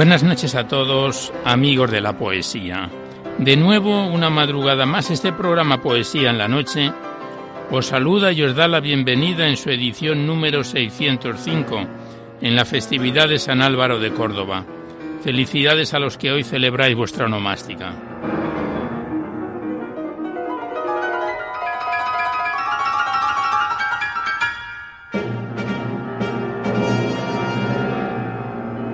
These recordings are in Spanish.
Buenas noches a todos, amigos de la poesía. De nuevo, una madrugada más, este programa Poesía en la Noche os saluda y os da la bienvenida en su edición número 605, en la festividad de San Álvaro de Córdoba. Felicidades a los que hoy celebráis vuestra onomástica.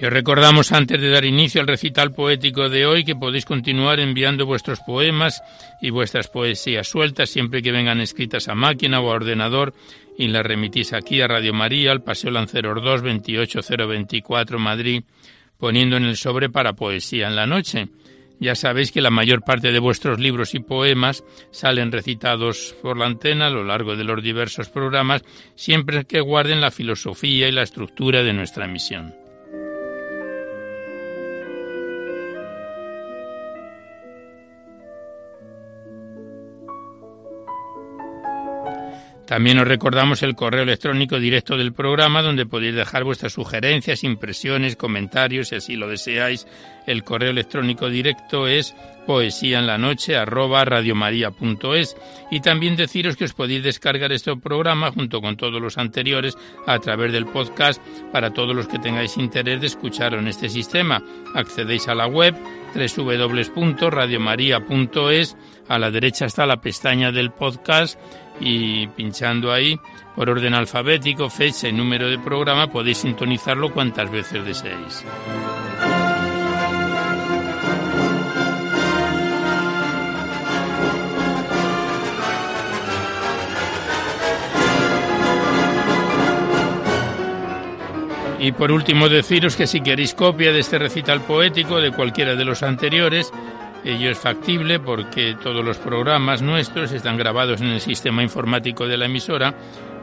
Y os recordamos antes de dar inicio al recital poético de hoy que podéis continuar enviando vuestros poemas y vuestras poesías sueltas siempre que vengan escritas a máquina o a ordenador y las remitís aquí a Radio María, al Paseo Lanceros 2, 28024 Madrid, poniendo en el sobre para poesía en la noche. Ya sabéis que la mayor parte de vuestros libros y poemas salen recitados por la antena a lo largo de los diversos programas, siempre que guarden la filosofía y la estructura de nuestra misión. También os recordamos el correo electrónico directo del programa donde podéis dejar vuestras sugerencias, impresiones, comentarios, si así lo deseáis. El correo electrónico directo es poesía en la noche y también deciros que os podéis descargar este programa junto con todos los anteriores a través del podcast para todos los que tengáis interés de escucharlo en este sistema. Accedéis a la web www.radiomaria.es a la derecha está la pestaña del podcast y pinchando ahí por orden alfabético, fecha y número de programa podéis sintonizarlo cuantas veces deseéis. Y por último deciros que si queréis copia de este recital poético de cualquiera de los anteriores, Ello es factible porque todos los programas nuestros están grabados en el sistema informático de la emisora.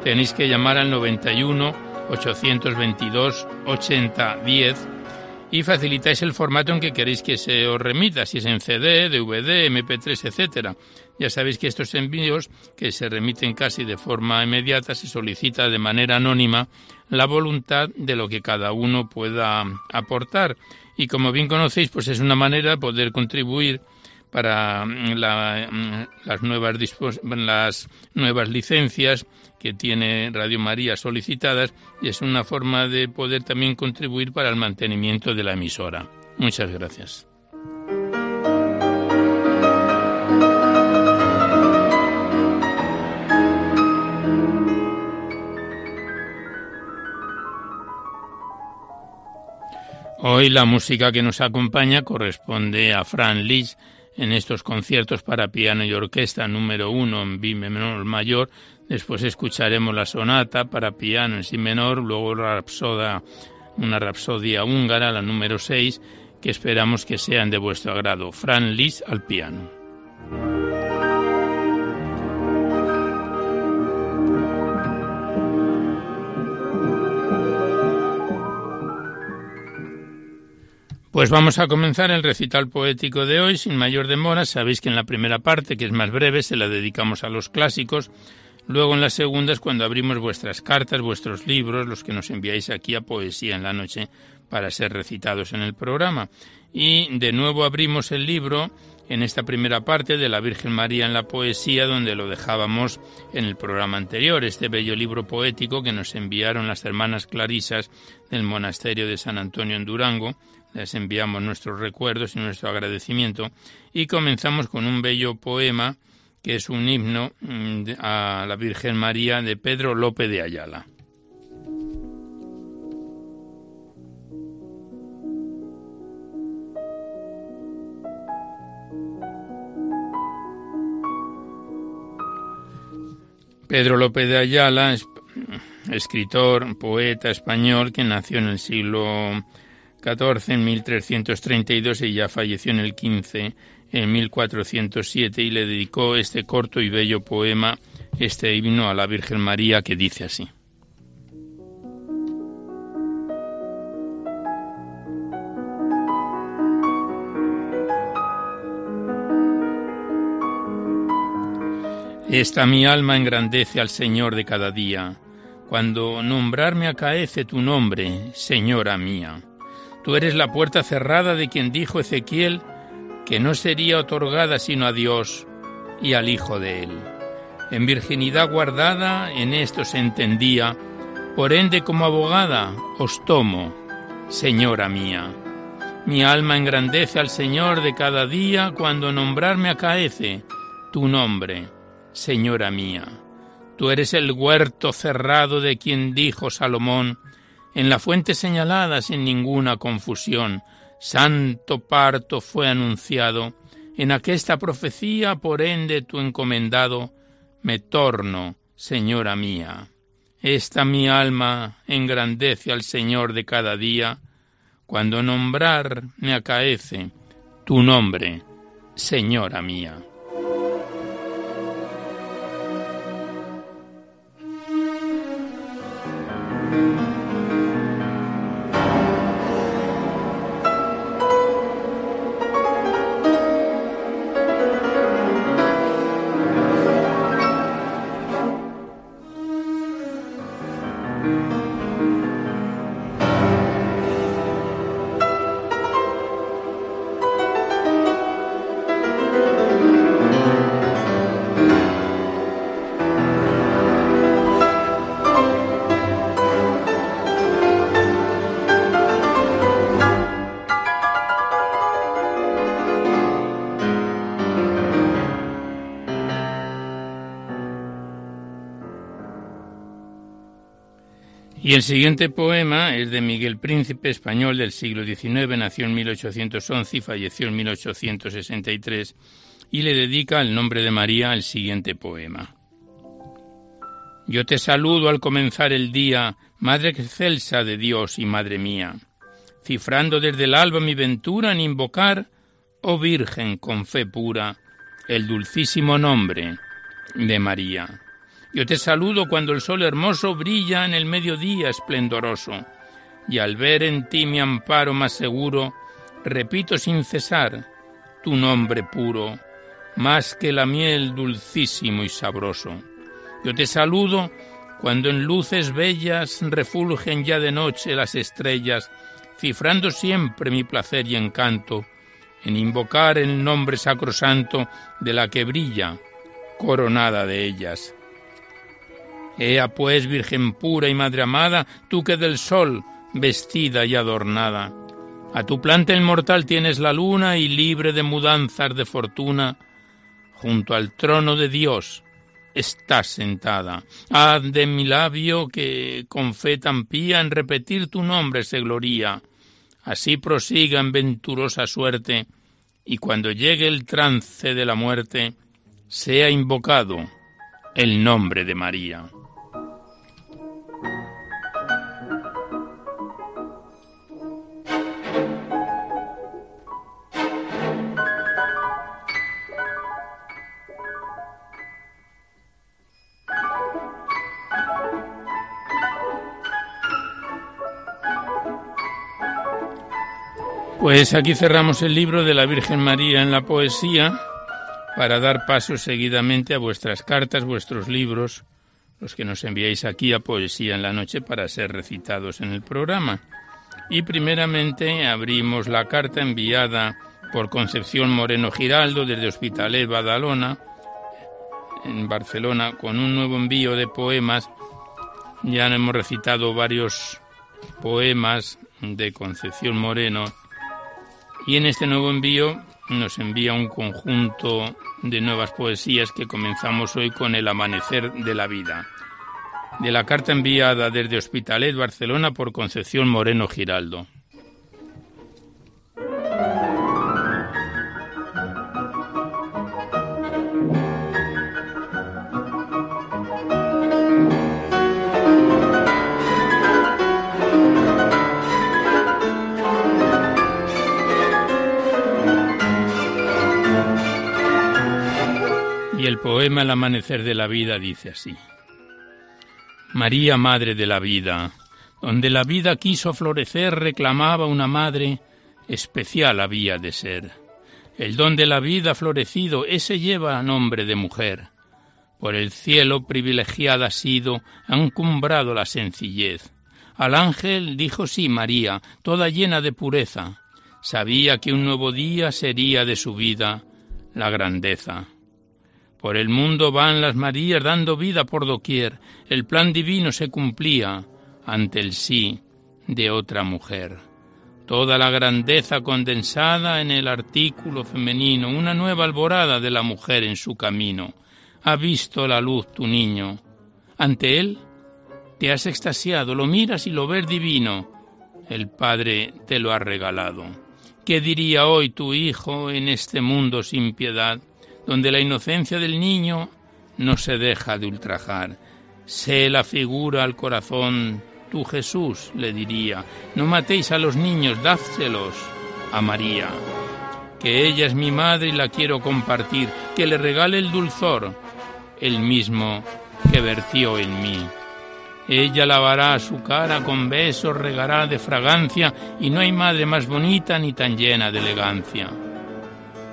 Tenéis que llamar al 91 822 8010 y facilitáis el formato en que queréis que se os remita, si es en CD, DVD, MP3, etcétera. Ya sabéis que estos envíos, que se remiten casi de forma inmediata, se solicita de manera anónima la voluntad de lo que cada uno pueda aportar y como bien conocéis, pues es una manera de poder contribuir para mm, mm, las, nuevas las nuevas licencias que tiene Radio María solicitadas y es una forma de poder también contribuir para el mantenimiento de la emisora. Muchas gracias. Hoy la música que nos acompaña corresponde a Fran Liszt en estos conciertos para piano y orquesta número uno en mi menor mayor. Después escucharemos la sonata para piano en si menor, luego la rapsoda, una rapsodia húngara, la número 6, que esperamos que sean de vuestro agrado. Fran Lis al piano. Pues vamos a comenzar el recital poético de hoy sin mayor demora. Sabéis que en la primera parte, que es más breve, se la dedicamos a los clásicos. Luego en la segunda es cuando abrimos vuestras cartas, vuestros libros, los que nos enviáis aquí a Poesía en la Noche para ser recitados en el programa. Y de nuevo abrimos el libro en esta primera parte de la Virgen María en la poesía, donde lo dejábamos en el programa anterior, este bello libro poético que nos enviaron las hermanas clarisas del monasterio de San Antonio en Durango, les enviamos nuestros recuerdos y nuestro agradecimiento y comenzamos con un bello poema que es un himno mm, a la Virgen María de Pedro López de Ayala. Pedro López de Ayala, escritor, poeta español que nació en el siglo 14 en 1332 y ya falleció en el 15 en 1407 y le dedicó este corto y bello poema, este himno a la Virgen María que dice así. Esta mi alma engrandece al Señor de cada día, cuando nombrarme acaece tu nombre, Señora mía. Tú eres la puerta cerrada de quien dijo Ezequiel que no sería otorgada sino a Dios y al Hijo de él. En virginidad guardada en esto se entendía, por ende como abogada os tomo, Señora mía. Mi alma engrandece al Señor de cada día cuando nombrarme acaece tu nombre, Señora mía. Tú eres el huerto cerrado de quien dijo Salomón, en la fuente señalada sin ninguna confusión, santo parto fue anunciado, en aquesta profecía, por ende tu encomendado, me torno, Señora mía. Esta mi alma engrandece al Señor de cada día, cuando nombrar me acaece tu nombre, Señora mía. Y el siguiente poema es de Miguel Príncipe, español del siglo XIX, nació en 1811 y falleció en 1863, y le dedica el nombre de María el siguiente poema. Yo te saludo al comenzar el día, Madre excelsa de Dios y Madre mía, cifrando desde el alba mi ventura en invocar, oh Virgen con fe pura, el dulcísimo nombre de María. Yo te saludo cuando el sol hermoso brilla en el mediodía esplendoroso, y al ver en ti mi amparo más seguro, repito sin cesar tu nombre puro, más que la miel dulcísimo y sabroso. Yo te saludo cuando en luces bellas refulgen ya de noche las estrellas, cifrando siempre mi placer y encanto en invocar el nombre sacrosanto de la que brilla, coronada de ellas. Ea pues, Virgen pura y Madre amada, tú que del sol, vestida y adornada, a tu planta inmortal tienes la luna y libre de mudanzas de fortuna, junto al trono de Dios estás sentada. Haz de mi labio que con fe tan pía en repetir tu nombre se gloría. Así prosiga en venturosa suerte y cuando llegue el trance de la muerte, sea invocado el nombre de María. Pues aquí cerramos el libro de la Virgen María en la poesía para dar paso seguidamente a vuestras cartas, vuestros libros, los que nos enviáis aquí a Poesía en la Noche para ser recitados en el programa. Y primeramente abrimos la carta enviada por Concepción Moreno Giraldo desde Hospitalet Badalona, en Barcelona, con un nuevo envío de poemas. Ya hemos recitado varios poemas de Concepción Moreno y en este nuevo envío nos envía un conjunto de nuevas poesías que comenzamos hoy con El Amanecer de la Vida, de la carta enviada desde Hospitalet, Barcelona, por Concepción Moreno Giraldo. El poema El amanecer de la vida dice así. María, Madre de la vida, donde la vida quiso florecer, reclamaba una madre, especial había de ser. El don de la vida florecido, ese lleva nombre de mujer. Por el cielo privilegiada ha sido, ha encumbrado la sencillez. Al ángel dijo sí María, toda llena de pureza. Sabía que un nuevo día sería de su vida la grandeza. Por el mundo van las Marías dando vida por doquier. El plan divino se cumplía ante el sí de otra mujer. Toda la grandeza condensada en el artículo femenino, una nueva alborada de la mujer en su camino. Ha visto la luz tu niño. Ante él te has extasiado, lo miras y lo ves divino. El Padre te lo ha regalado. ¿Qué diría hoy tu hijo en este mundo sin piedad? Donde la inocencia del niño no se deja de ultrajar. Sé la figura al corazón, tú Jesús, le diría, no matéis a los niños, dádselos a María, que ella es mi madre y la quiero compartir, que le regale el dulzor, el mismo que vertió en mí. Ella lavará su cara con besos, regará de fragancia, y no hay madre más bonita ni tan llena de elegancia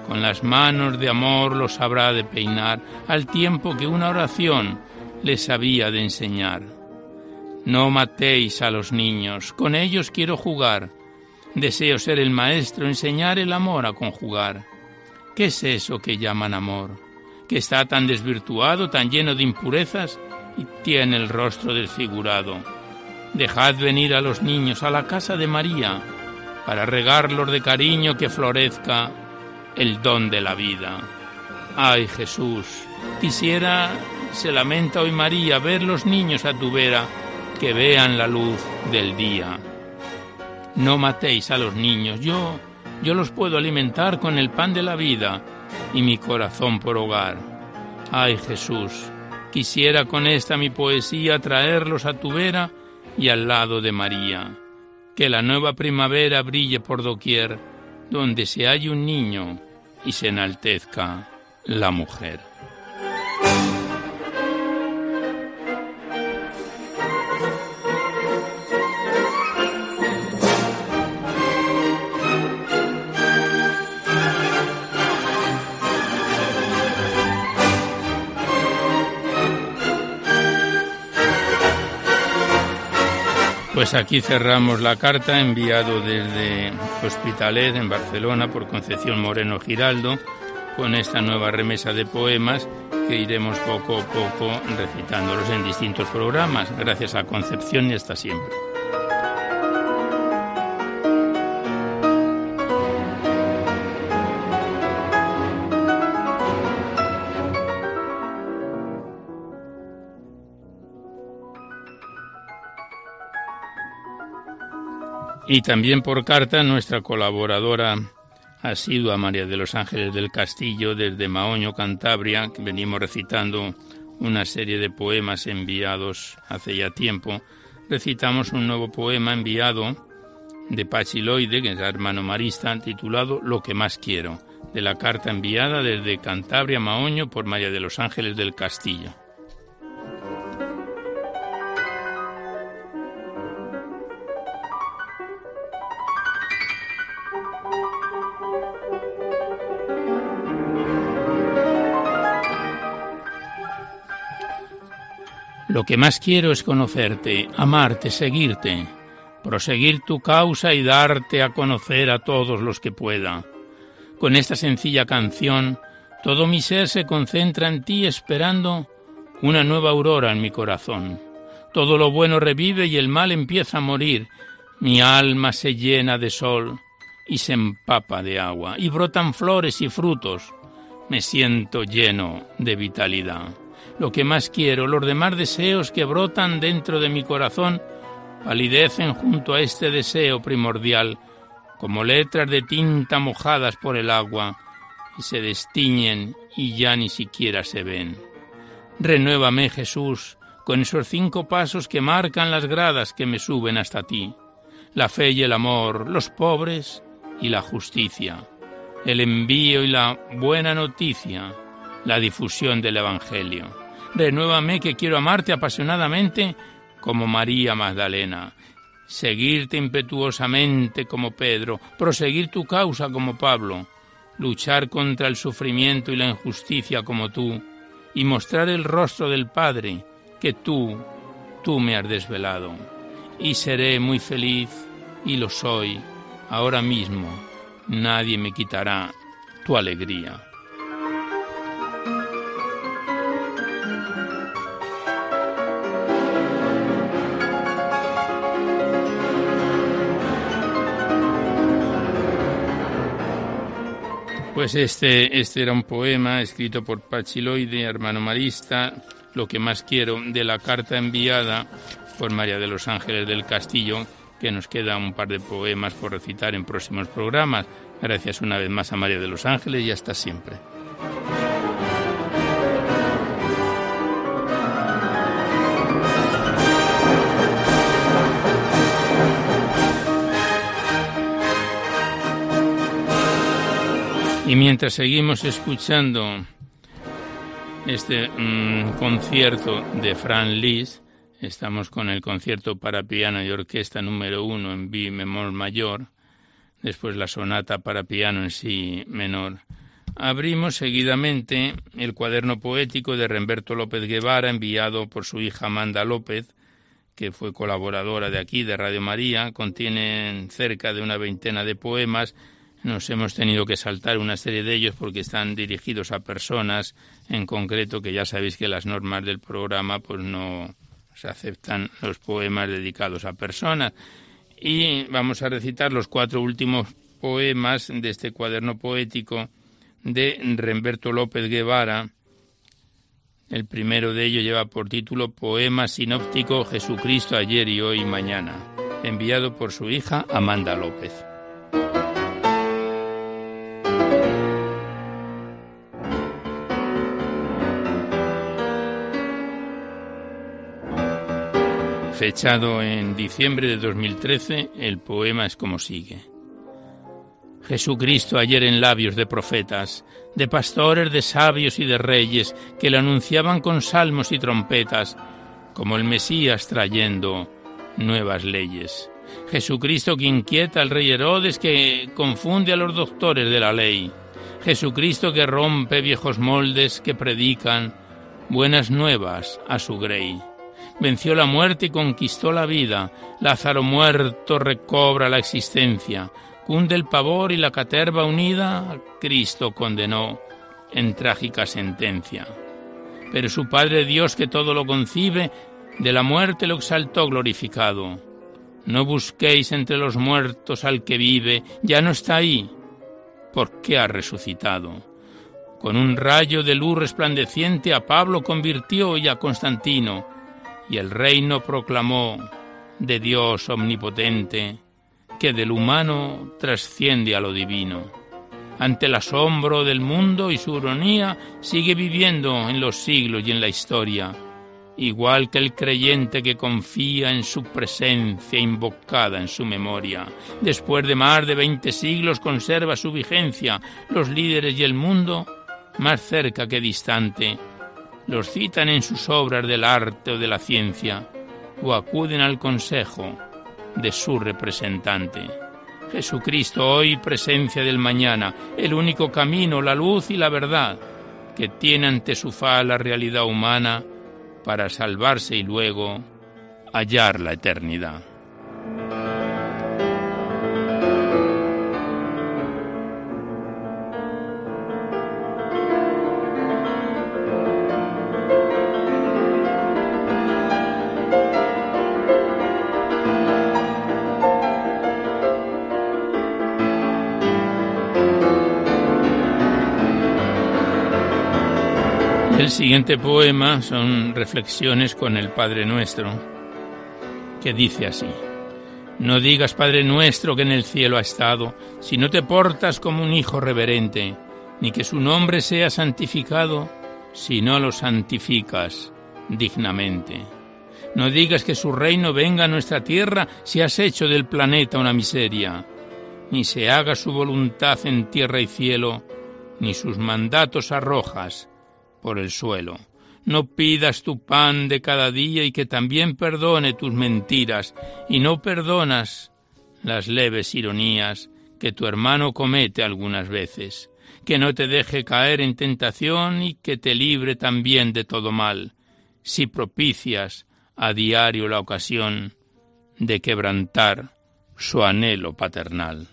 con las manos de amor los habrá de peinar, al tiempo que una oración les había de enseñar. No matéis a los niños, con ellos quiero jugar. Deseo ser el maestro, enseñar el amor a conjugar. ¿Qué es eso que llaman amor? Que está tan desvirtuado, tan lleno de impurezas y tiene el rostro desfigurado. Dejad venir a los niños a la casa de María, para regarlos de cariño que florezca el don de la vida. Ay Jesús, quisiera, se lamenta hoy María, ver los niños a tu vera, que vean la luz del día. No matéis a los niños, yo, yo los puedo alimentar con el pan de la vida y mi corazón por hogar. Ay Jesús, quisiera con esta mi poesía traerlos a tu vera y al lado de María. Que la nueva primavera brille por doquier, donde se halle un niño y se enaltezca la mujer. Pues aquí cerramos la carta enviado desde Hospitalet en Barcelona por Concepción Moreno Giraldo con esta nueva remesa de poemas que iremos poco a poco recitándolos en distintos programas. Gracias a Concepción y hasta siempre. Y también por carta nuestra colaboradora ha sido a María de los Ángeles del Castillo desde Maoño, Cantabria, que venimos recitando una serie de poemas enviados hace ya tiempo. Recitamos un nuevo poema enviado de Pachiloide, que es hermano marista, titulado Lo que más quiero, de la carta enviada desde Cantabria Maoño por María de los Ángeles del Castillo. Lo que más quiero es conocerte, amarte, seguirte, proseguir tu causa y darte a conocer a todos los que pueda. Con esta sencilla canción, todo mi ser se concentra en ti esperando una nueva aurora en mi corazón. Todo lo bueno revive y el mal empieza a morir. Mi alma se llena de sol y se empapa de agua, y brotan flores y frutos. Me siento lleno de vitalidad lo que más quiero, los demás deseos que brotan dentro de mi corazón, palidecen junto a este deseo primordial, como letras de tinta mojadas por el agua, y se destiñen y ya ni siquiera se ven. Renuévame, Jesús, con esos cinco pasos que marcan las gradas que me suben hasta ti, la fe y el amor, los pobres y la justicia, el envío y la buena noticia, la difusión del Evangelio. Renuévame que quiero amarte apasionadamente como María Magdalena, seguirte impetuosamente como Pedro, proseguir tu causa como Pablo, luchar contra el sufrimiento y la injusticia como tú, y mostrar el rostro del Padre que tú, tú me has desvelado. Y seré muy feliz, y lo soy, ahora mismo. Nadie me quitará tu alegría. Pues este, este era un poema escrito por Pachiloide, hermano marista, lo que más quiero, de la carta enviada por María de los Ángeles del Castillo, que nos queda un par de poemas por recitar en próximos programas. Gracias una vez más a María de los Ángeles y hasta siempre. Y mientras seguimos escuchando este mm, concierto de Fran Lis, estamos con el concierto para piano y orquesta número uno en B menor mayor, después la sonata para piano en Si menor. Abrimos seguidamente el cuaderno poético de Remberto López Guevara, enviado por su hija Amanda López, que fue colaboradora de aquí, de Radio María. Contienen cerca de una veintena de poemas nos hemos tenido que saltar una serie de ellos porque están dirigidos a personas en concreto que ya sabéis que las normas del programa pues no se aceptan los poemas dedicados a personas y vamos a recitar los cuatro últimos poemas de este cuaderno poético de Remberto López Guevara. El primero de ellos lleva por título Poema sinóptico Jesucristo ayer y hoy y mañana, enviado por su hija Amanda López. Fechado en diciembre de 2013, el poema es como sigue. Jesucristo ayer en labios de profetas, de pastores, de sabios y de reyes, que le anunciaban con salmos y trompetas, como el Mesías trayendo nuevas leyes. Jesucristo que inquieta al rey Herodes, que confunde a los doctores de la ley. Jesucristo que rompe viejos moldes, que predican buenas nuevas a su grey venció la muerte y conquistó la vida. Lázaro muerto recobra la existencia. Cunde el pavor y la caterva unida, Cristo condenó en trágica sentencia. Pero su Padre Dios que todo lo concibe, de la muerte lo exaltó glorificado. No busquéis entre los muertos al que vive, ya no está ahí, porque ha resucitado. Con un rayo de luz resplandeciente a Pablo convirtió y a Constantino, y el reino proclamó de Dios omnipotente, que del humano trasciende a lo divino. ante el asombro del mundo y su ironía, sigue viviendo en los siglos y en la historia, igual que el creyente que confía en su presencia invocada en su memoria. Después de más de veinte siglos conserva su vigencia, los líderes y el mundo, más cerca que distante, los citan en sus obras del arte o de la ciencia, o acuden al consejo de su representante. Jesucristo hoy, presencia del mañana, el único camino, la luz y la verdad, que tiene ante su faz la realidad humana para salvarse y luego hallar la eternidad. El siguiente poema son reflexiones con el Padre Nuestro, que dice así. No digas, Padre nuestro, que en el cielo ha estado, si no te portas como un hijo reverente, ni que su nombre sea santificado, si no lo santificas dignamente. No digas que su reino venga a nuestra tierra si has hecho del planeta una miseria, ni se haga su voluntad en tierra y cielo, ni sus mandatos arrojas, por el suelo. No pidas tu pan de cada día y que también perdone tus mentiras, y no perdonas las leves ironías que tu hermano comete algunas veces, que no te deje caer en tentación y que te libre también de todo mal, si propicias a diario la ocasión de quebrantar su anhelo paternal.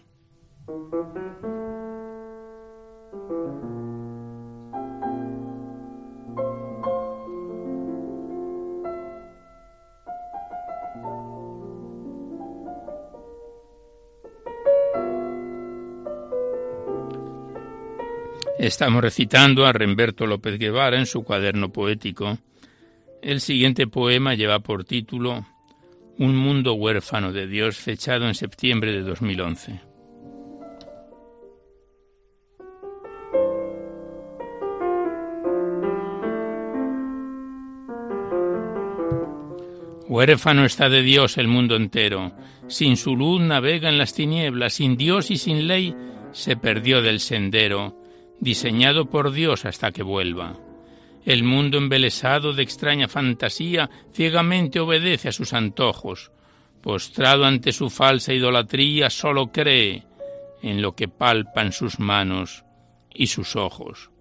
Estamos recitando a Remberto López Guevara en su cuaderno poético. El siguiente poema lleva por título Un mundo huérfano de Dios, fechado en septiembre de 2011. Huérfano está de Dios el mundo entero, sin su luz navega en las tinieblas, sin Dios y sin ley se perdió del sendero diseñado por Dios hasta que vuelva. El mundo embelesado de extraña fantasía ciegamente obedece a sus antojos. Postrado ante su falsa idolatría, sólo cree en lo que palpan sus manos y sus ojos.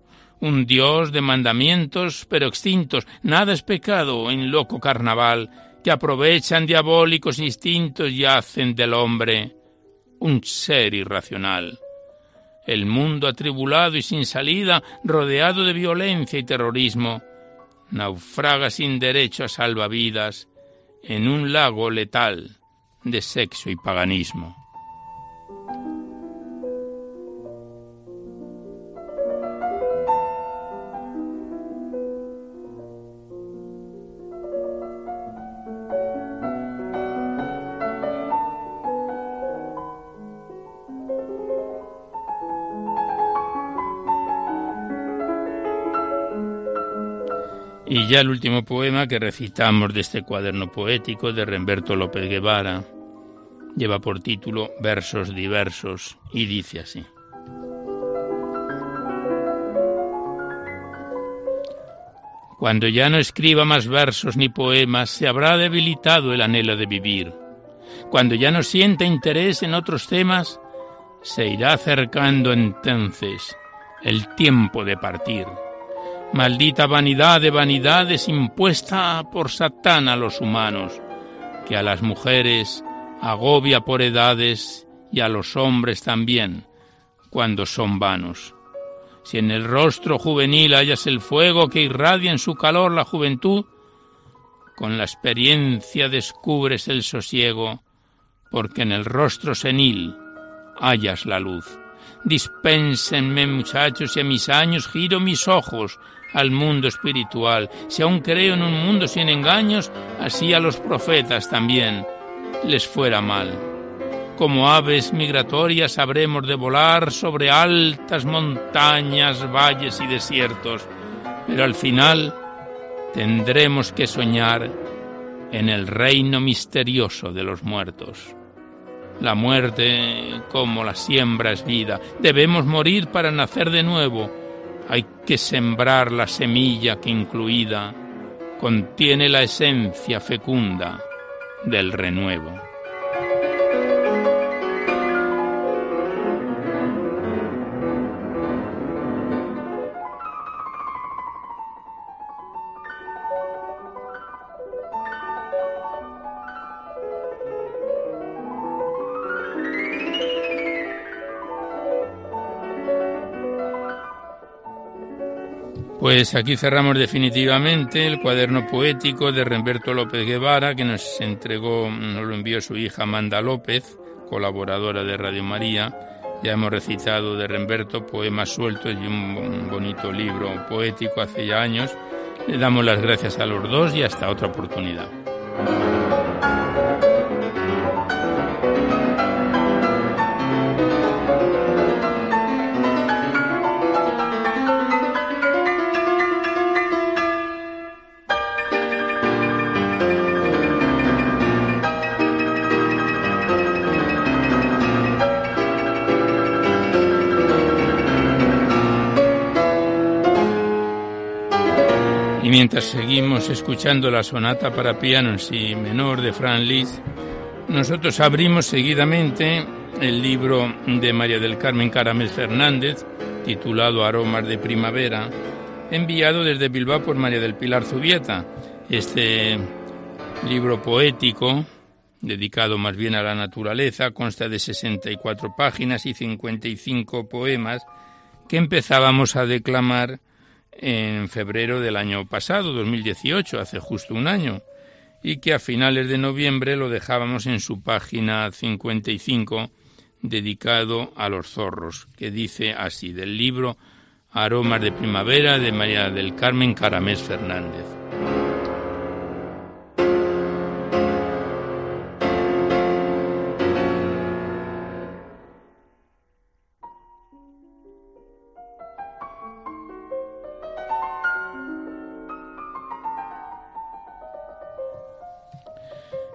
Un Dios de mandamientos pero extintos, nada es pecado en loco carnaval, que aprovechan diabólicos instintos y hacen del hombre un ser irracional el mundo atribulado y sin salida, rodeado de violencia y terrorismo, naufraga sin derecho a salvavidas en un lago letal de sexo y paganismo. Y ya el último poema que recitamos de este cuaderno poético de Remberto López Guevara lleva por título Versos diversos y dice así. Cuando ya no escriba más versos ni poemas, se habrá debilitado el anhelo de vivir. Cuando ya no sienta interés en otros temas, se irá acercando entonces el tiempo de partir. Maldita vanidad de vanidades impuesta por Satán a los humanos, que a las mujeres agobia por edades y a los hombres también, cuando son vanos. Si en el rostro juvenil hallas el fuego que irradia en su calor la juventud, con la experiencia descubres el sosiego, porque en el rostro senil hallas la luz. Dispénsenme, muchachos, y a mis años giro mis ojos al mundo espiritual. Si aún creo en un mundo sin engaños, así a los profetas también les fuera mal. como aves migratorias habremos de volar sobre altas montañas, valles y desiertos, pero al final tendremos que soñar en el reino misterioso de los muertos. La muerte, como la siembra, es vida. Debemos morir para nacer de nuevo. Hay que sembrar la semilla que incluida contiene la esencia fecunda del renuevo. Pues aquí cerramos definitivamente el cuaderno poético de Remberto López Guevara que nos entregó, nos lo envió su hija Amanda López, colaboradora de Radio María. Ya hemos recitado de Remberto poemas sueltos y un bonito libro poético hace ya años. Le damos las gracias a los dos y hasta otra oportunidad. Mientras seguimos escuchando la sonata para piano si menor de Fran Liszt, nosotros abrimos seguidamente el libro de María del Carmen Caramel Fernández, titulado Aromas de Primavera, enviado desde Bilbao por María del Pilar Zubieta. Este libro poético, dedicado más bien a la naturaleza, consta de 64 páginas y 55 poemas que empezábamos a declamar en febrero del año pasado, 2018, hace justo un año, y que a finales de noviembre lo dejábamos en su página 55 dedicado a los zorros, que dice así, del libro Aromas de Primavera de María del Carmen Caramés Fernández.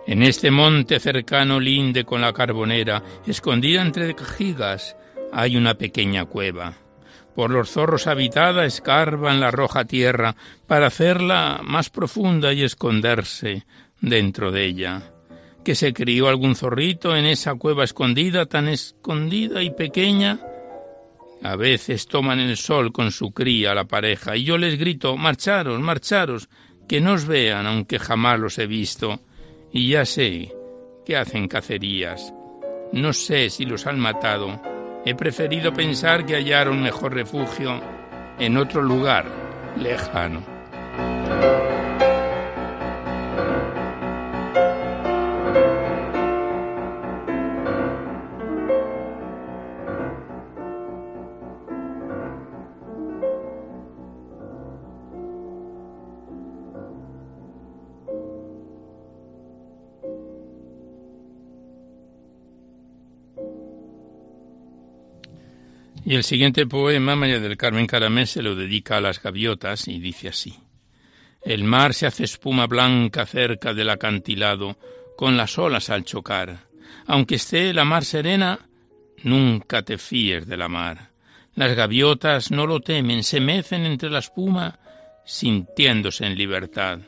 En este monte cercano linde con la carbonera, escondida entre cajigas, hay una pequeña cueva. Por los zorros habitada escarban la roja tierra para hacerla más profunda y esconderse dentro de ella. Que se crió algún zorrito en esa cueva escondida, tan escondida y pequeña. A veces toman el sol con su cría la pareja, y yo les grito marcharos, marcharos, que no os vean, aunque jamás los he visto y ya sé que hacen cacerías. No sé si los han matado. He preferido pensar que hallaron mejor refugio en otro lugar lejano. Y el siguiente poema, María del Carmen Caramé, se lo dedica a las gaviotas y dice así. El mar se hace espuma blanca cerca del acantilado, con las olas al chocar. Aunque esté la mar serena, nunca te fíes de la mar. Las gaviotas no lo temen, se mecen entre la espuma, sintiéndose en libertad.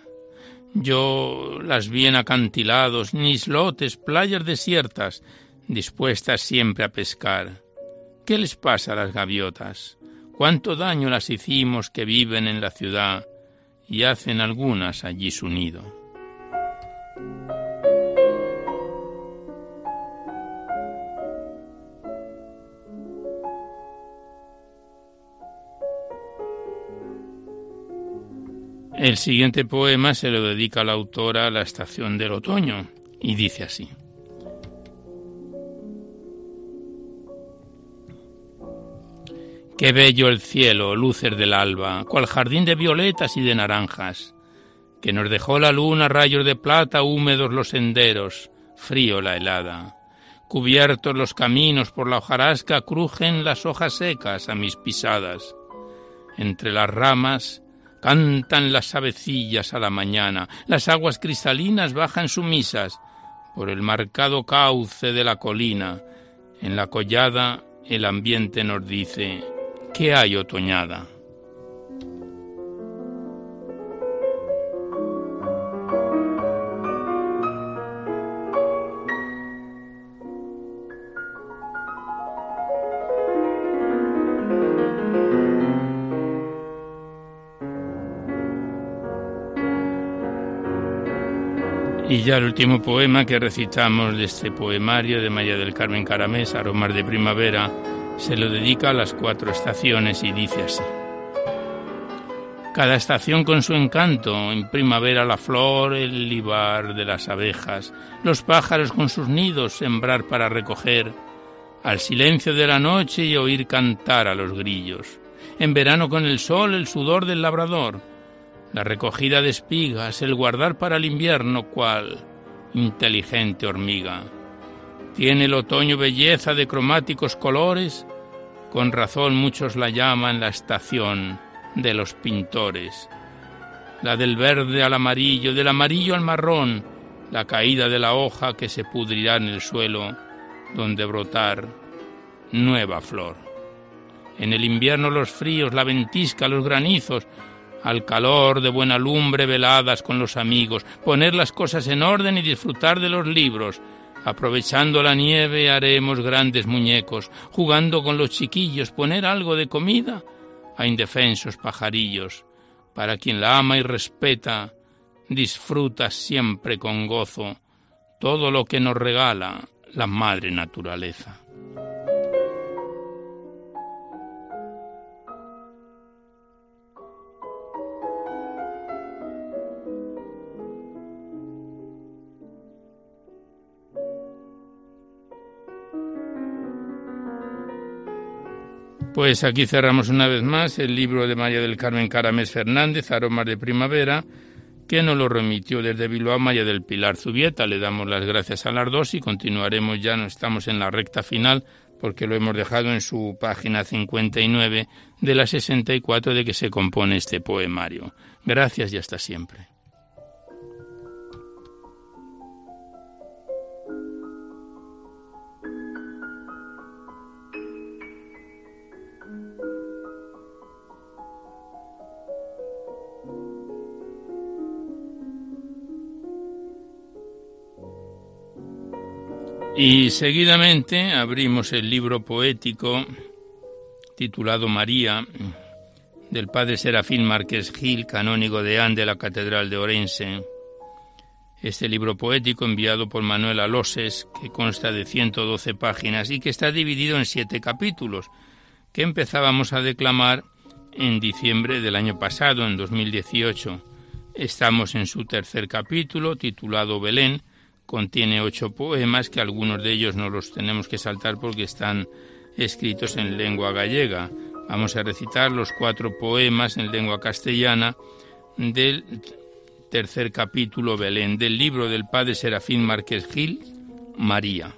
Yo las vi en acantilados, ni islotes, playas desiertas, dispuestas siempre a pescar. ¿Qué les pasa a las gaviotas? ¿Cuánto daño las hicimos que viven en la ciudad y hacen algunas allí su nido? El siguiente poema se lo dedica la autora a la estación del otoño y dice así. Qué bello el cielo, luces del alba, cual jardín de violetas y de naranjas, que nos dejó la luna rayos de plata húmedos los senderos, frío la helada. Cubiertos los caminos por la hojarasca, crujen las hojas secas a mis pisadas. Entre las ramas cantan las avecillas a la mañana, las aguas cristalinas bajan sumisas por el marcado cauce de la colina. En la collada el ambiente nos dice que hay otoñada. Y ya el último poema que recitamos de este poemario de María del Carmen Caramés, Aromas de Primavera, se lo dedica a las cuatro estaciones y dice así. Cada estación con su encanto, en primavera la flor, el libar de las abejas, los pájaros con sus nidos, sembrar para recoger, al silencio de la noche y oír cantar a los grillos. En verano con el sol, el sudor del labrador, la recogida de espigas, el guardar para el invierno cual inteligente hormiga. Tiene el otoño belleza de cromáticos colores, con razón muchos la llaman la estación de los pintores. La del verde al amarillo, del amarillo al marrón, la caída de la hoja que se pudrirá en el suelo, donde brotar nueva flor. En el invierno los fríos, la ventisca, los granizos, al calor de buena lumbre veladas con los amigos, poner las cosas en orden y disfrutar de los libros. Aprovechando la nieve haremos grandes muñecos, jugando con los chiquillos, poner algo de comida a indefensos pajarillos. Para quien la ama y respeta, disfruta siempre con gozo todo lo que nos regala la madre naturaleza. Pues aquí cerramos una vez más el libro de María del Carmen Caramés Fernández, Aromas de Primavera, que nos lo remitió desde Bilbao María del Pilar Zubieta. Le damos las gracias a las dos y continuaremos ya, no estamos en la recta final porque lo hemos dejado en su página 59 de la 64 de que se compone este poemario. Gracias y hasta siempre. Y seguidamente abrimos el libro poético titulado María del padre Serafín Márquez Gil, canónigo de An de la Catedral de Orense. Este libro poético enviado por Manuel Aloses, que consta de 112 páginas y que está dividido en siete capítulos, que empezábamos a declamar en diciembre del año pasado, en 2018. Estamos en su tercer capítulo, titulado Belén, contiene ocho poemas que algunos de ellos no los tenemos que saltar porque están escritos en lengua gallega. Vamos a recitar los cuatro poemas en lengua castellana del tercer capítulo Belén del libro del padre Serafín Márquez Gil, María.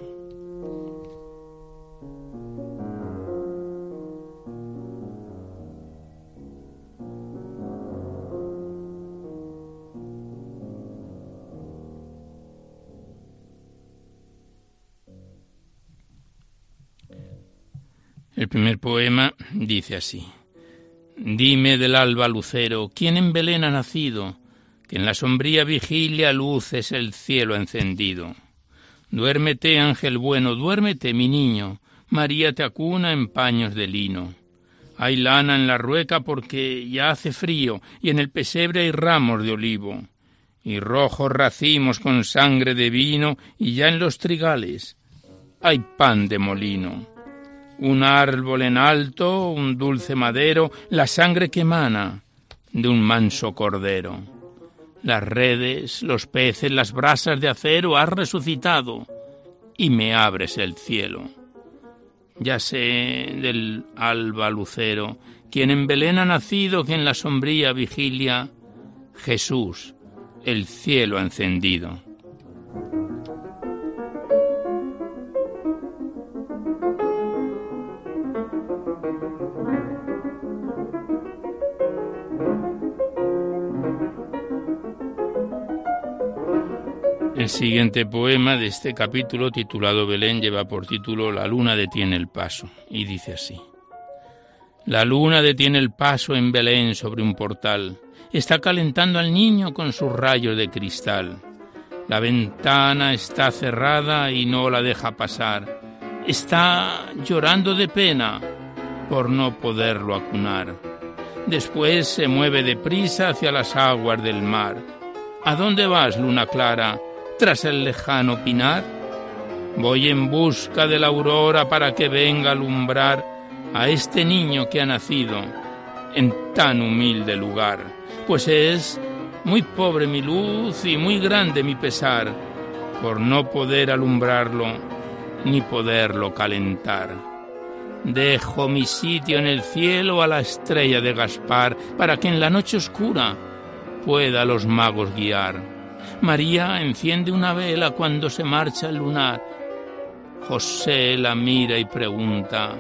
Primer poema dice así. Dime del alba lucero, ¿quién en Belén ha nacido? Que en la sombría vigilia luces el cielo encendido. Duérmete, ángel bueno, duérmete, mi niño. María te acuna en paños de lino. Hay lana en la rueca porque ya hace frío, y en el pesebre hay ramos de olivo, y rojos racimos con sangre de vino, y ya en los trigales hay pan de molino un árbol en alto, un dulce madero, la sangre que emana de un manso cordero. Las redes, los peces, las brasas de acero has resucitado y me abres el cielo. Ya sé del alba lucero, quien en Belén ha nacido, que en la sombría vigilia Jesús el cielo ha encendido. El siguiente poema de este capítulo, titulado Belén, lleva por título La luna detiene el paso, y dice así. La luna detiene el paso en Belén sobre un portal. Está calentando al niño con sus rayos de cristal. La ventana está cerrada y no la deja pasar. Está llorando de pena por no poderlo acunar. Después se mueve deprisa hacia las aguas del mar. ¿A dónde vas, luna clara? Tras el lejano pinar? Voy en busca de la aurora para que venga a alumbrar a este niño que ha nacido en tan humilde lugar, pues es muy pobre mi luz y muy grande mi pesar por no poder alumbrarlo ni poderlo calentar. Dejo mi sitio en el cielo a la estrella de Gaspar para que en la noche oscura pueda a los magos guiar María enciende una vela cuando se marcha el lunar. José la mira y pregunta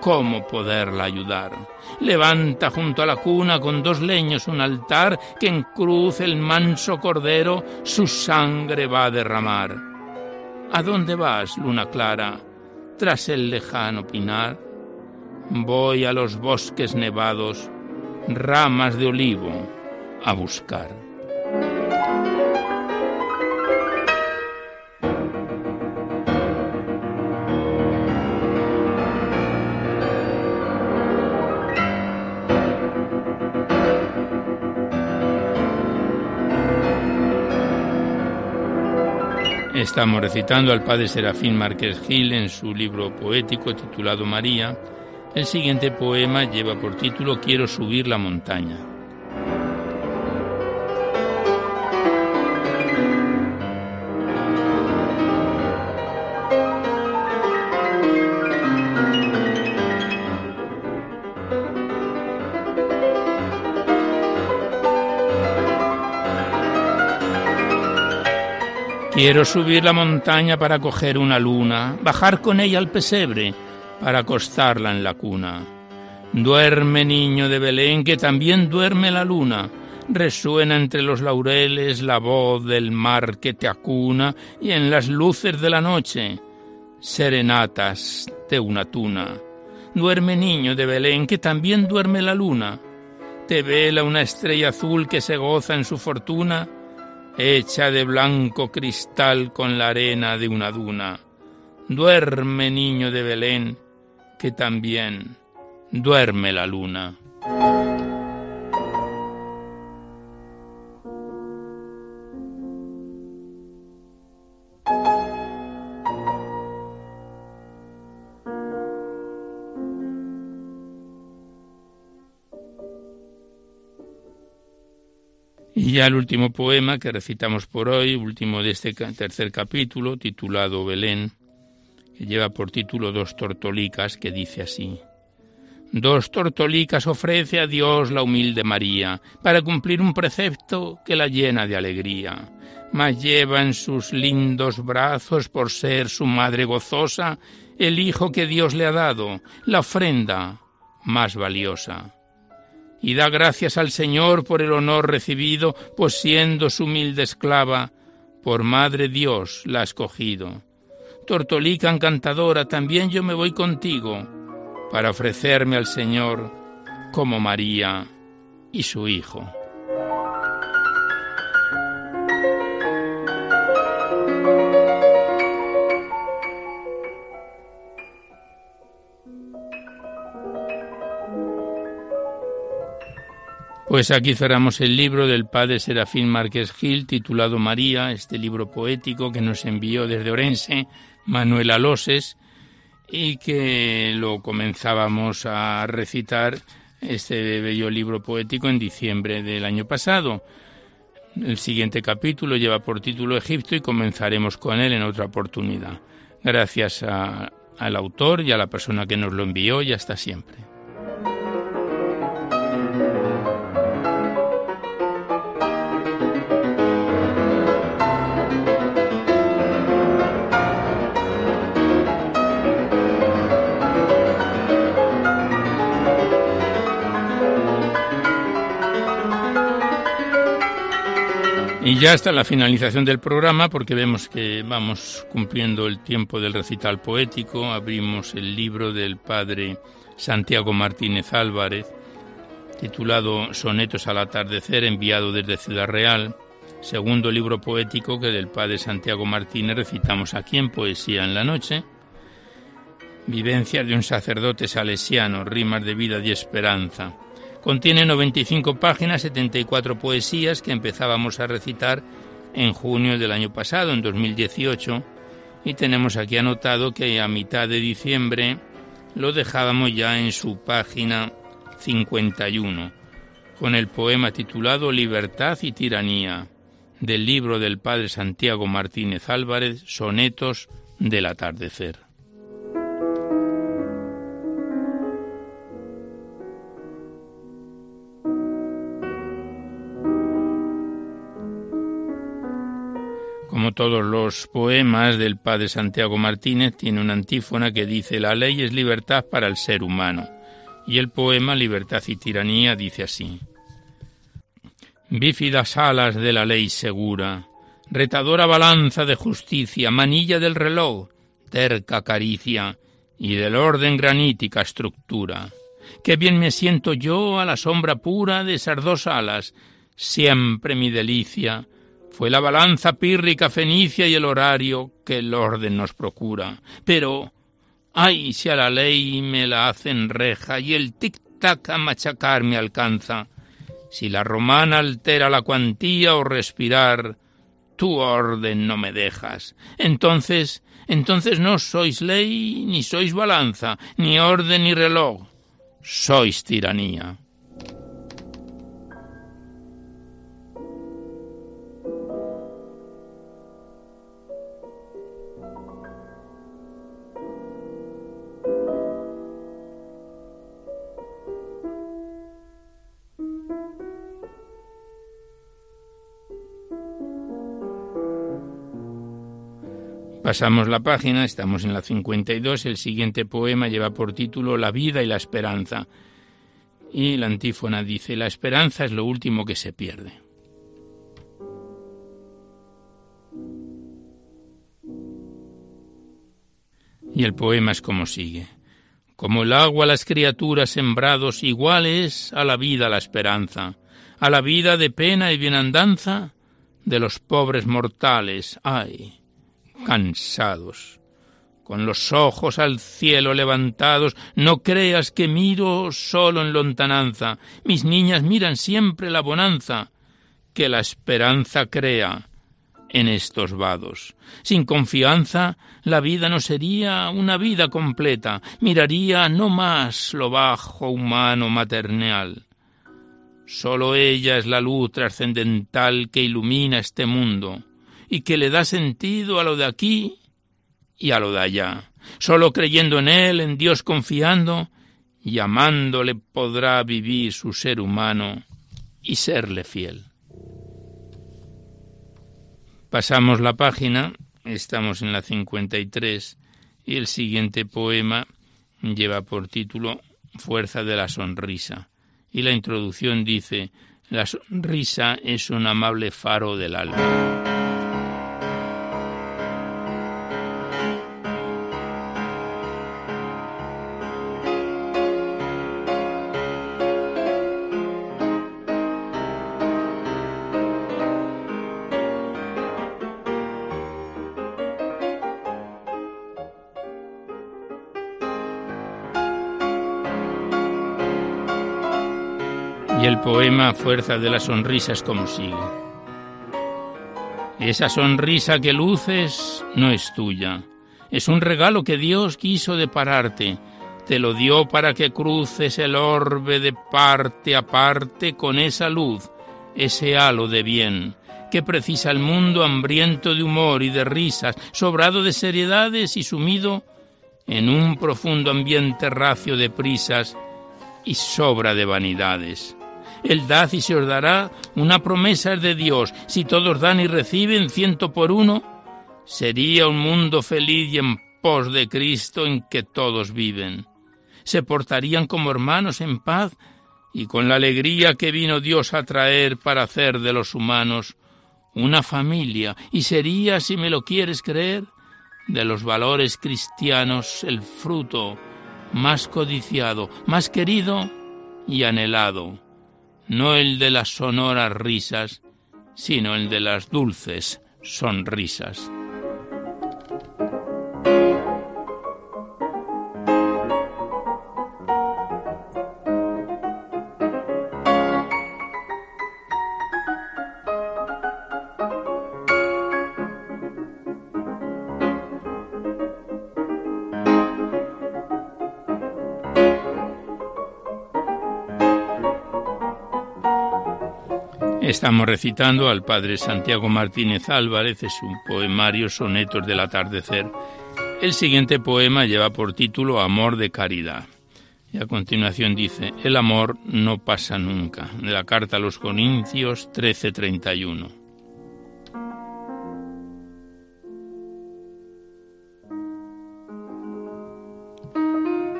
cómo poderla ayudar. Levanta junto a la cuna con dos leños un altar que en cruz el manso cordero su sangre va a derramar. ¿A dónde vas, luna clara? Tras el lejano pinar. Voy a los bosques nevados, ramas de olivo, a buscar. Estamos recitando al padre Serafín Márquez Gil en su libro poético titulado María. El siguiente poema lleva por título Quiero subir la montaña. Quiero subir la montaña para coger una luna, bajar con ella al pesebre para acostarla en la cuna. Duerme, niño de Belén, que también duerme la luna. Resuena entre los laureles la voz del mar que te acuna y en las luces de la noche serenatas de una tuna. Duerme, niño de Belén, que también duerme la luna. Te vela una estrella azul que se goza en su fortuna hecha de blanco cristal con la arena de una duna. Duerme, niño de Belén, que también duerme la luna. Ya el último poema que recitamos por hoy, último de este tercer capítulo, titulado Belén, que lleva por título Dos tortolicas, que dice así. Dos tortolicas ofrece a Dios la humilde María, para cumplir un precepto que la llena de alegría. Mas lleva en sus lindos brazos, por ser su madre gozosa, el hijo que Dios le ha dado, la ofrenda más valiosa y da gracias al Señor por el honor recibido, pues siendo su humilde esclava, por Madre Dios la ha escogido. Tortolica encantadora, también yo me voy contigo, para ofrecerme al Señor como María y su Hijo. Pues aquí cerramos el libro del padre Serafín Márquez Gil titulado María, este libro poético que nos envió desde Orense Manuel Aloses y que lo comenzábamos a recitar este bello libro poético en diciembre del año pasado. El siguiente capítulo lleva por título Egipto y comenzaremos con él en otra oportunidad. Gracias al autor y a la persona que nos lo envió y hasta siempre. Ya hasta la finalización del programa, porque vemos que vamos cumpliendo el tiempo del recital poético, abrimos el libro del padre Santiago Martínez Álvarez, titulado Sonetos al atardecer, enviado desde Ciudad Real, segundo libro poético que del padre Santiago Martínez recitamos aquí en Poesía en la Noche. Vivencias de un sacerdote salesiano, rimas de vida y esperanza. Contiene 95 páginas, 74 poesías que empezábamos a recitar en junio del año pasado, en 2018, y tenemos aquí anotado que a mitad de diciembre lo dejábamos ya en su página 51, con el poema titulado Libertad y Tiranía, del libro del padre Santiago Martínez Álvarez, Sonetos del Atardecer. Como todos los poemas del padre Santiago Martínez, tiene una antífona que dice La ley es libertad para el ser humano. Y el poema Libertad y Tiranía dice así. Bífidas alas de la ley segura, retadora balanza de justicia, manilla del reloj, terca caricia y del orden granítica estructura. Qué bien me siento yo a la sombra pura de esas dos alas, siempre mi delicia, fue la balanza pírrica fenicia y el horario que el orden nos procura. Pero, ay, si a la ley me la hacen reja y el tic-tac a machacar me alcanza. Si la romana altera la cuantía o respirar, tu orden no me dejas. Entonces, entonces no sois ley, ni sois balanza, ni orden ni reloj. Sois tiranía. Pasamos la página, estamos en la 52, el siguiente poema lleva por título La vida y la esperanza. Y la antífona dice, la esperanza es lo último que se pierde. Y el poema es como sigue. Como el agua las criaturas sembrados, igual es a la vida la esperanza, a la vida de pena y bienandanza de los pobres mortales. ¡Ay! Cansados. Con los ojos al cielo levantados, no creas que miro solo en lontananza. Mis niñas miran siempre la bonanza que la esperanza crea en estos vados. Sin confianza, la vida no sería una vida completa, miraría no más lo bajo humano maternal. Solo ella es la luz trascendental que ilumina este mundo y que le da sentido a lo de aquí y a lo de allá. Solo creyendo en Él, en Dios confiando, y amándole podrá vivir su ser humano y serle fiel. Pasamos la página, estamos en la 53, y el siguiente poema lleva por título Fuerza de la Sonrisa. Y la introducción dice, La sonrisa es un amable faro del alma. Poema Fuerza de las sonrisas como sigue. Esa sonrisa que luces no es tuya, es un regalo que Dios quiso depararte, te lo dio para que cruces el orbe de parte a parte con esa luz, ese halo de bien, que precisa el mundo hambriento de humor y de risas, sobrado de seriedades y sumido en un profundo ambiente racio de prisas y sobra de vanidades. El dad y se os dará, una promesa de Dios. Si todos dan y reciben ciento por uno, sería un mundo feliz y en pos de Cristo en que todos viven. Se portarían como hermanos en paz y con la alegría que vino Dios a traer para hacer de los humanos una familia, y sería, si me lo quieres creer, de los valores cristianos el fruto más codiciado, más querido y anhelado, no el de las sonoras risas, sino el de las dulces sonrisas. Estamos recitando al padre Santiago Martínez Álvarez es un poemario Sonetos del Atardecer. El siguiente poema lleva por título Amor de Caridad. Y a continuación dice, El amor no pasa nunca, de la carta a los Corintios 13:31.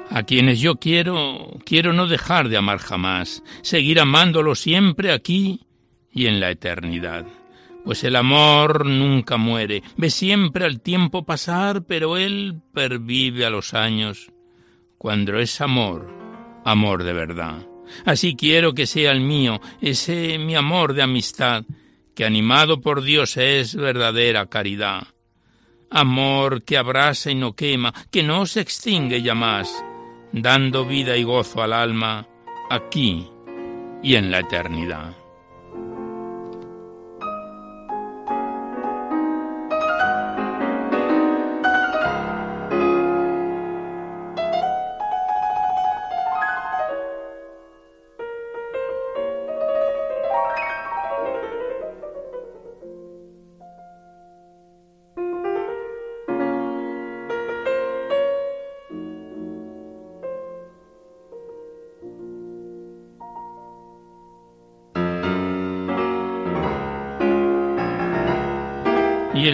A quienes yo quiero, quiero no dejar de amar jamás, seguir amándolo siempre aquí y en la eternidad. Pues el amor nunca muere, ve siempre al tiempo pasar, pero él pervive a los años, cuando es amor, amor de verdad. Así quiero que sea el mío, ese mi amor de amistad, que animado por Dios es verdadera caridad. Amor que abrasa y no quema, que no se extingue ya más, dando vida y gozo al alma, aquí y en la eternidad.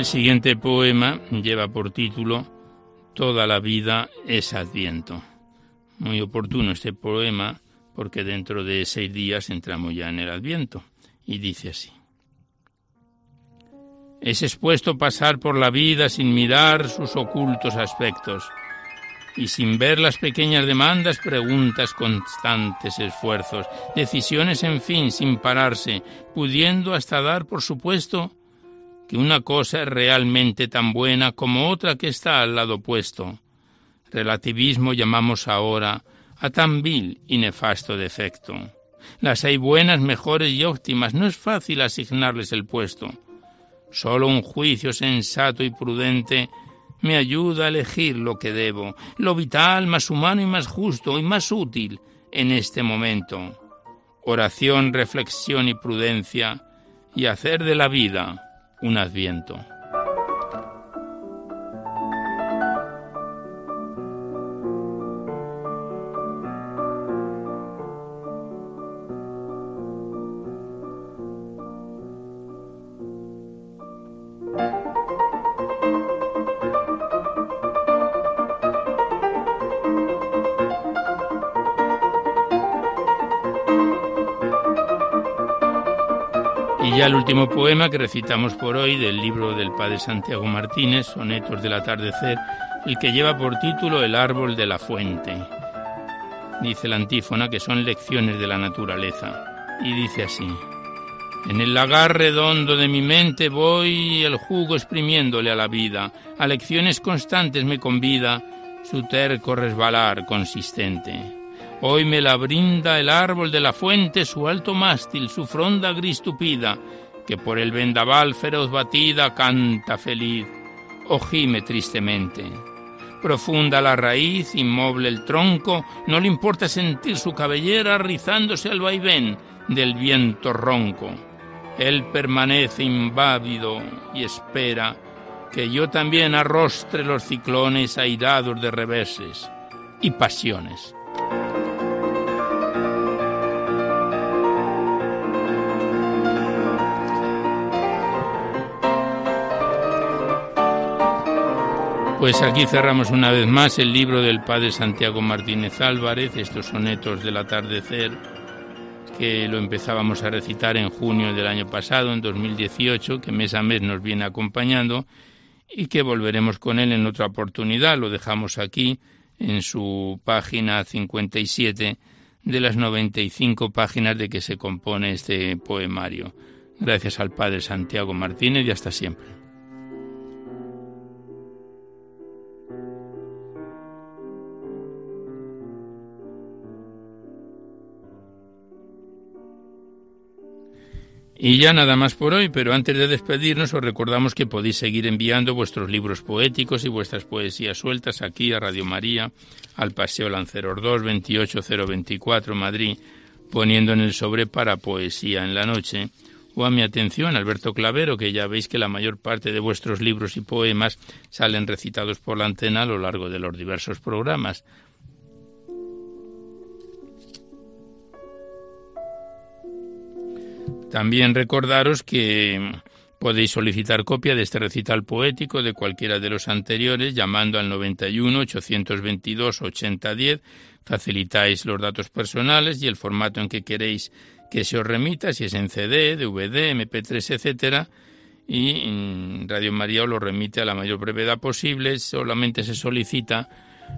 El siguiente poema lleva por título Toda la vida es Adviento. Muy oportuno este poema porque dentro de seis días entramos ya en el Adviento. Y dice así. Es expuesto pasar por la vida sin mirar sus ocultos aspectos y sin ver las pequeñas demandas, preguntas, constantes esfuerzos, decisiones, en fin, sin pararse, pudiendo hasta dar por supuesto que una cosa es realmente tan buena como otra que está al lado opuesto. Relativismo llamamos ahora a tan vil y nefasto defecto. Las hay buenas, mejores y óptimas, no es fácil asignarles el puesto. Solo un juicio sensato y prudente me ayuda a elegir lo que debo, lo vital, más humano y más justo y más útil en este momento. Oración, reflexión y prudencia, y hacer de la vida un adviento. El último poema que recitamos por hoy del libro del padre Santiago Martínez, Sonetos del Atardecer, el que lleva por título El árbol de la fuente. Dice la antífona que son lecciones de la naturaleza. Y dice así. En el lagar redondo de mi mente voy el jugo exprimiéndole a la vida. A lecciones constantes me convida su terco resbalar consistente. Hoy me la brinda el árbol de la fuente, su alto mástil, su fronda gris tupida, que por el vendaval feroz batida canta feliz, o gime tristemente. Profunda la raíz, inmoble el tronco, no le importa sentir su cabellera rizándose al vaivén del viento ronco. Él permanece invávido y espera que yo también arrostre los ciclones airados de reveses y pasiones. Pues aquí cerramos una vez más el libro del padre Santiago Martínez Álvarez, estos sonetos del atardecer, que lo empezábamos a recitar en junio del año pasado, en 2018, que mes a mes nos viene acompañando y que volveremos con él en otra oportunidad. Lo dejamos aquí en su página 57 de las 95 páginas de que se compone este poemario. Gracias al Padre Santiago Martínez y hasta siempre. Y ya nada más por hoy, pero antes de despedirnos os recordamos que podéis seguir enviando vuestros libros poéticos y vuestras poesías sueltas aquí a Radio María, al Paseo Lanceros 2, 28024 Madrid, poniendo en el sobre para poesía en la noche, o a mi atención Alberto Clavero, que ya veis que la mayor parte de vuestros libros y poemas salen recitados por la antena a lo largo de los diversos programas. También recordaros que podéis solicitar copia de este recital poético de cualquiera de los anteriores llamando al 91 822 8010. Facilitáis los datos personales y el formato en que queréis que se os remita, si es en CD, DVD, MP3, etcétera, y Radio María os lo remite a la mayor brevedad posible. Solamente se solicita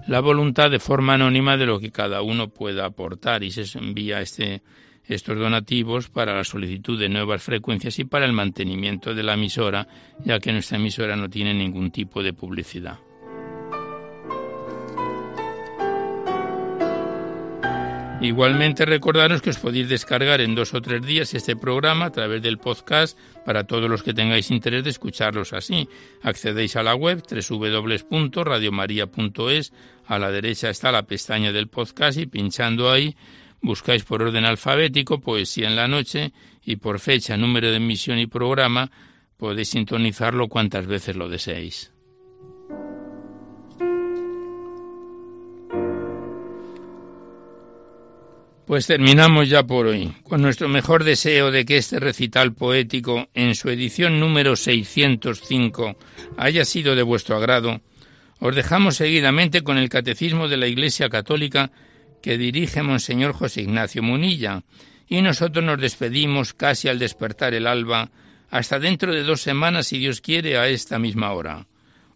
la voluntad de forma anónima de lo que cada uno pueda aportar y se envía este estos donativos para la solicitud de nuevas frecuencias y para el mantenimiento de la emisora, ya que nuestra emisora no tiene ningún tipo de publicidad. Igualmente recordaros que os podéis descargar en dos o tres días este programa a través del podcast para todos los que tengáis interés de escucharlos así. Accedéis a la web www.radiomaria.es, a la derecha está la pestaña del podcast y pinchando ahí Buscáis por orden alfabético Poesía en la Noche y por fecha, número de emisión y programa podéis sintonizarlo cuantas veces lo deseéis. Pues terminamos ya por hoy, con nuestro mejor deseo de que este recital poético, en su edición número 605, haya sido de vuestro agrado. Os dejamos seguidamente con el Catecismo de la Iglesia Católica que dirige Monseñor José Ignacio Munilla, y nosotros nos despedimos casi al despertar el alba, hasta dentro de dos semanas, si Dios quiere, a esta misma hora,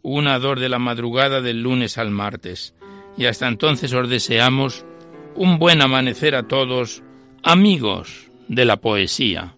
una dor de la madrugada del lunes al martes, y hasta entonces os deseamos un buen amanecer a todos, amigos de la poesía.